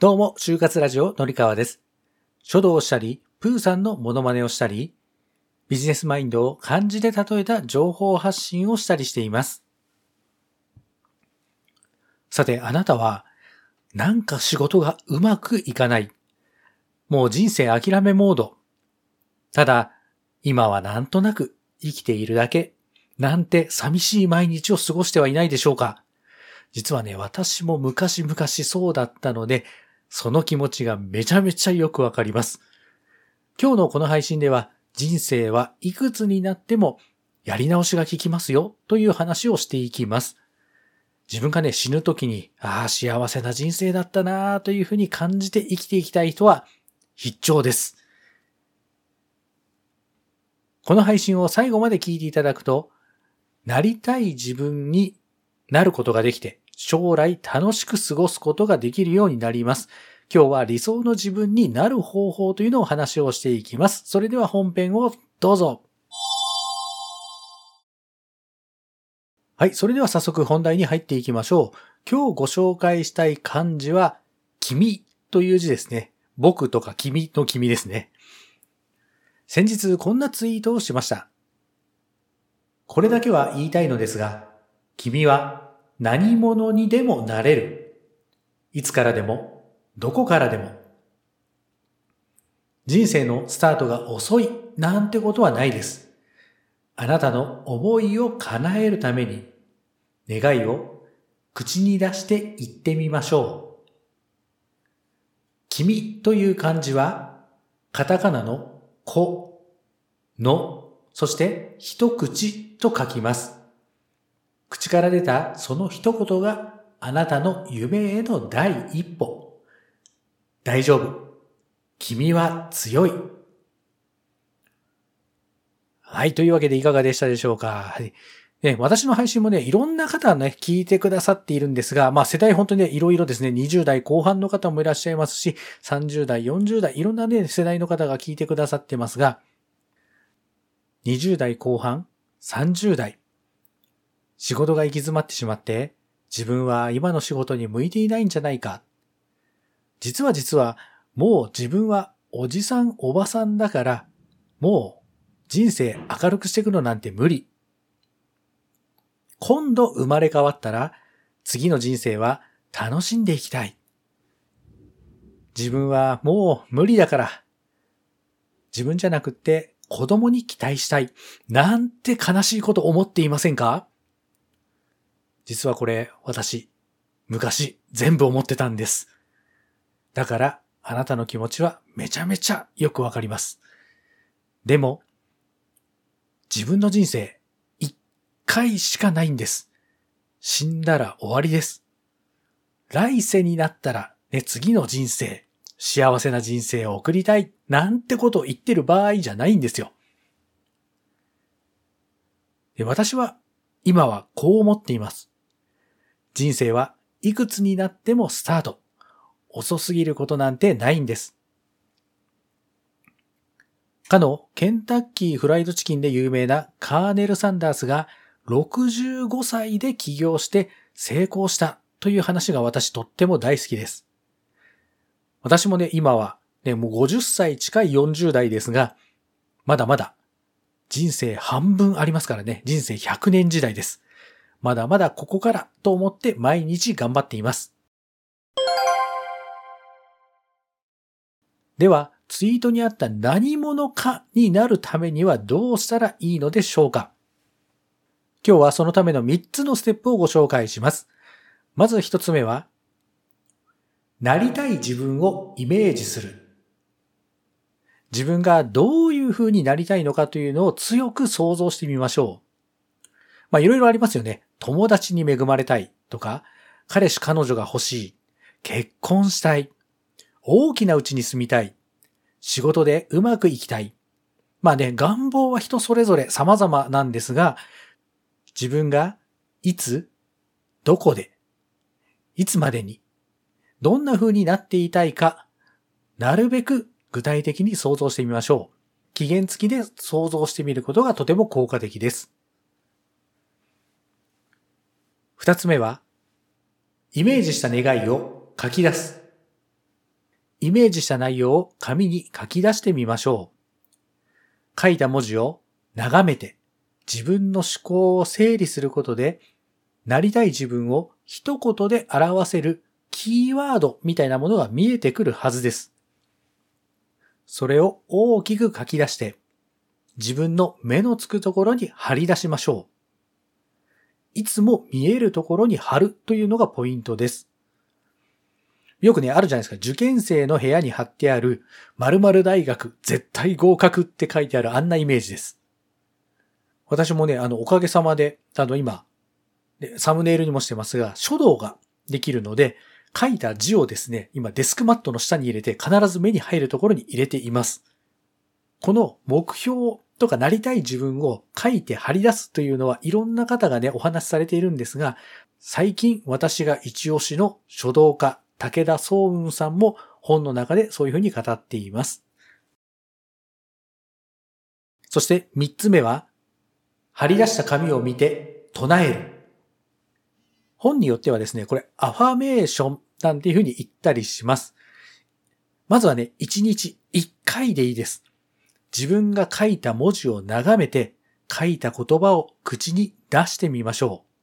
どうも、就活ラジオのりかわです。書道をしたり、プーさんのモノマネをしたり、ビジネスマインドを漢字で例えた情報発信をしたりしています。さて、あなたは、なんか仕事がうまくいかない。もう人生諦めモード。ただ、今はなんとなく生きているだけ、なんて寂しい毎日を過ごしてはいないでしょうか。実はね、私も昔々そうだったので、その気持ちがめちゃめちゃよくわかります。今日のこの配信では、人生はいくつになってもやり直しが効きますよという話をしていきます。自分がね、死ぬ時に、ああ、幸せな人生だったなというふうに感じて生きていきたい人は必聴です。この配信を最後まで聞いていただくと、なりたい自分になることができて、将来楽しく過ごすことができるようになります。今日は理想の自分になる方法というのを話をしていきます。それでは本編をどうぞ。はい、それでは早速本題に入っていきましょう。今日ご紹介したい漢字は、君という字ですね。僕とか君の君ですね。先日こんなツイートをしました。これだけは言いたいのですが、君は何者にでもなれる。いつからでも、どこからでも。人生のスタートが遅いなんてことはないです。あなたの思いを叶えるために、願いを口に出して言ってみましょう。君という漢字は、カタカナの子、の、そして一口と書きます。口から出たその一言があなたの夢への第一歩。大丈夫。君は強い。はい。というわけでいかがでしたでしょうか。はい。ね、私の配信もね、いろんな方ね、聞いてくださっているんですが、まあ世代本当にね、いろいろですね、20代後半の方もいらっしゃいますし、30代、40代、いろんなね、世代の方が聞いてくださってますが、20代後半、30代、仕事が行き詰まってしまって、自分は今の仕事に向いていないんじゃないか。実は実は、もう自分はおじさんおばさんだから、もう人生明るくしていくのなんて無理。今度生まれ変わったら、次の人生は楽しんでいきたい。自分はもう無理だから、自分じゃなくって子供に期待したい。なんて悲しいこと思っていませんか？実はこれ、私、昔、全部思ってたんです。だから、あなたの気持ちはめちゃめちゃよくわかります。でも、自分の人生、一回しかないんです。死んだら終わりです。来世になったら、ね、次の人生、幸せな人生を送りたい、なんてことを言ってる場合じゃないんですよ。で私は、今はこう思っています。人生はいくつになってもスタート。遅すぎることなんてないんです。かのケンタッキーフライドチキンで有名なカーネル・サンダースが65歳で起業して成功したという話が私とっても大好きです。私もね、今はね、もう50歳近い40代ですが、まだまだ人生半分ありますからね、人生100年時代です。まだまだここからと思って毎日頑張っています。では、ツイートにあった何者かになるためにはどうしたらいいのでしょうか今日はそのための3つのステップをご紹介します。まず1つ目は、なりたい自分をイメージする。自分がどういう風になりたいのかというのを強く想像してみましょう。まあいろいろありますよね。友達に恵まれたいとか、彼氏彼女が欲しい、結婚したい、大きな家に住みたい、仕事でうまくいきたい。まあね、願望は人それぞれ様々なんですが、自分がいつ、どこで、いつまでに、どんな風になっていたいか、なるべく具体的に想像してみましょう。期限付きで想像してみることがとても効果的です。二つ目は、イメージした願いを書き出す。イメージした内容を紙に書き出してみましょう。書いた文字を眺めて自分の思考を整理することで、なりたい自分を一言で表せるキーワードみたいなものが見えてくるはずです。それを大きく書き出して、自分の目のつくところに貼り出しましょう。いつも見えるところに貼るというのがポイントです。よくね、あるじゃないですか。受験生の部屋に貼ってある、〇〇大学絶対合格って書いてあるあんなイメージです。私もね、あの、おかげさまで、あの、今、サムネイルにもしてますが、書道ができるので、書いた字をですね、今デスクマットの下に入れて必ず目に入るところに入れています。この目標とかなりたい自分を書いて貼り出すというのはいろんな方がね、お話しされているんですが、最近私が一押しの書道家、武田総雲さんも本の中でそういうふうに語っています。そして三つ目は、貼り出した紙を見て唱える。本によってはですね、これアファメーションなんていうふうに言ったりします。まずはね、一日一回でいいです。自分が書いた文字を眺めて、書いた言葉を口に出してみましょう。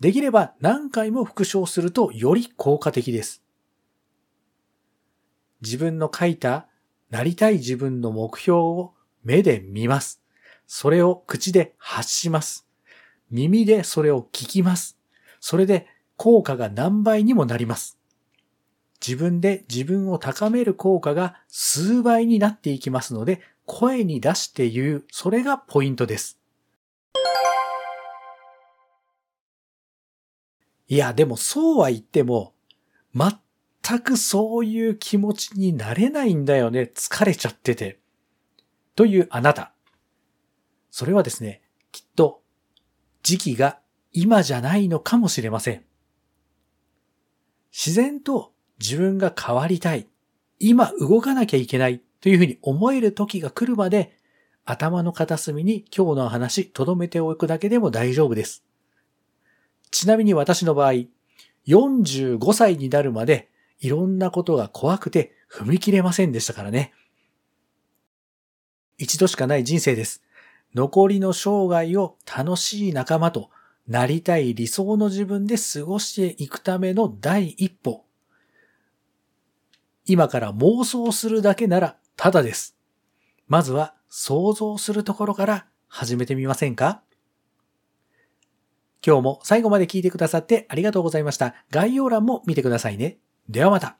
できれば何回も復唱するとより効果的です。自分の書いたなりたい自分の目標を目で見ます。それを口で発します。耳でそれを聞きます。それで効果が何倍にもなります。自分で自分を高める効果が数倍になっていきますので、声に出して言う、それがポイントです。いや、でもそうは言っても、全くそういう気持ちになれないんだよね。疲れちゃってて。というあなた。それはですね、きっと時期が今じゃないのかもしれません。自然と自分が変わりたい、今動かなきゃいけないというふうに思える時が来るまで、頭の片隅に今日の話留めておくだけでも大丈夫です。ちなみに私の場合、45歳になるまでいろんなことが怖くて踏み切れませんでしたからね。一度しかない人生です。残りの生涯を楽しい仲間となりたい理想の自分で過ごしていくための第一歩。今から妄想するだけならただです。まずは想像するところから始めてみませんか？今日も最後まで聞いてくださってありがとうございました。概要欄も見てくださいね。ではまた。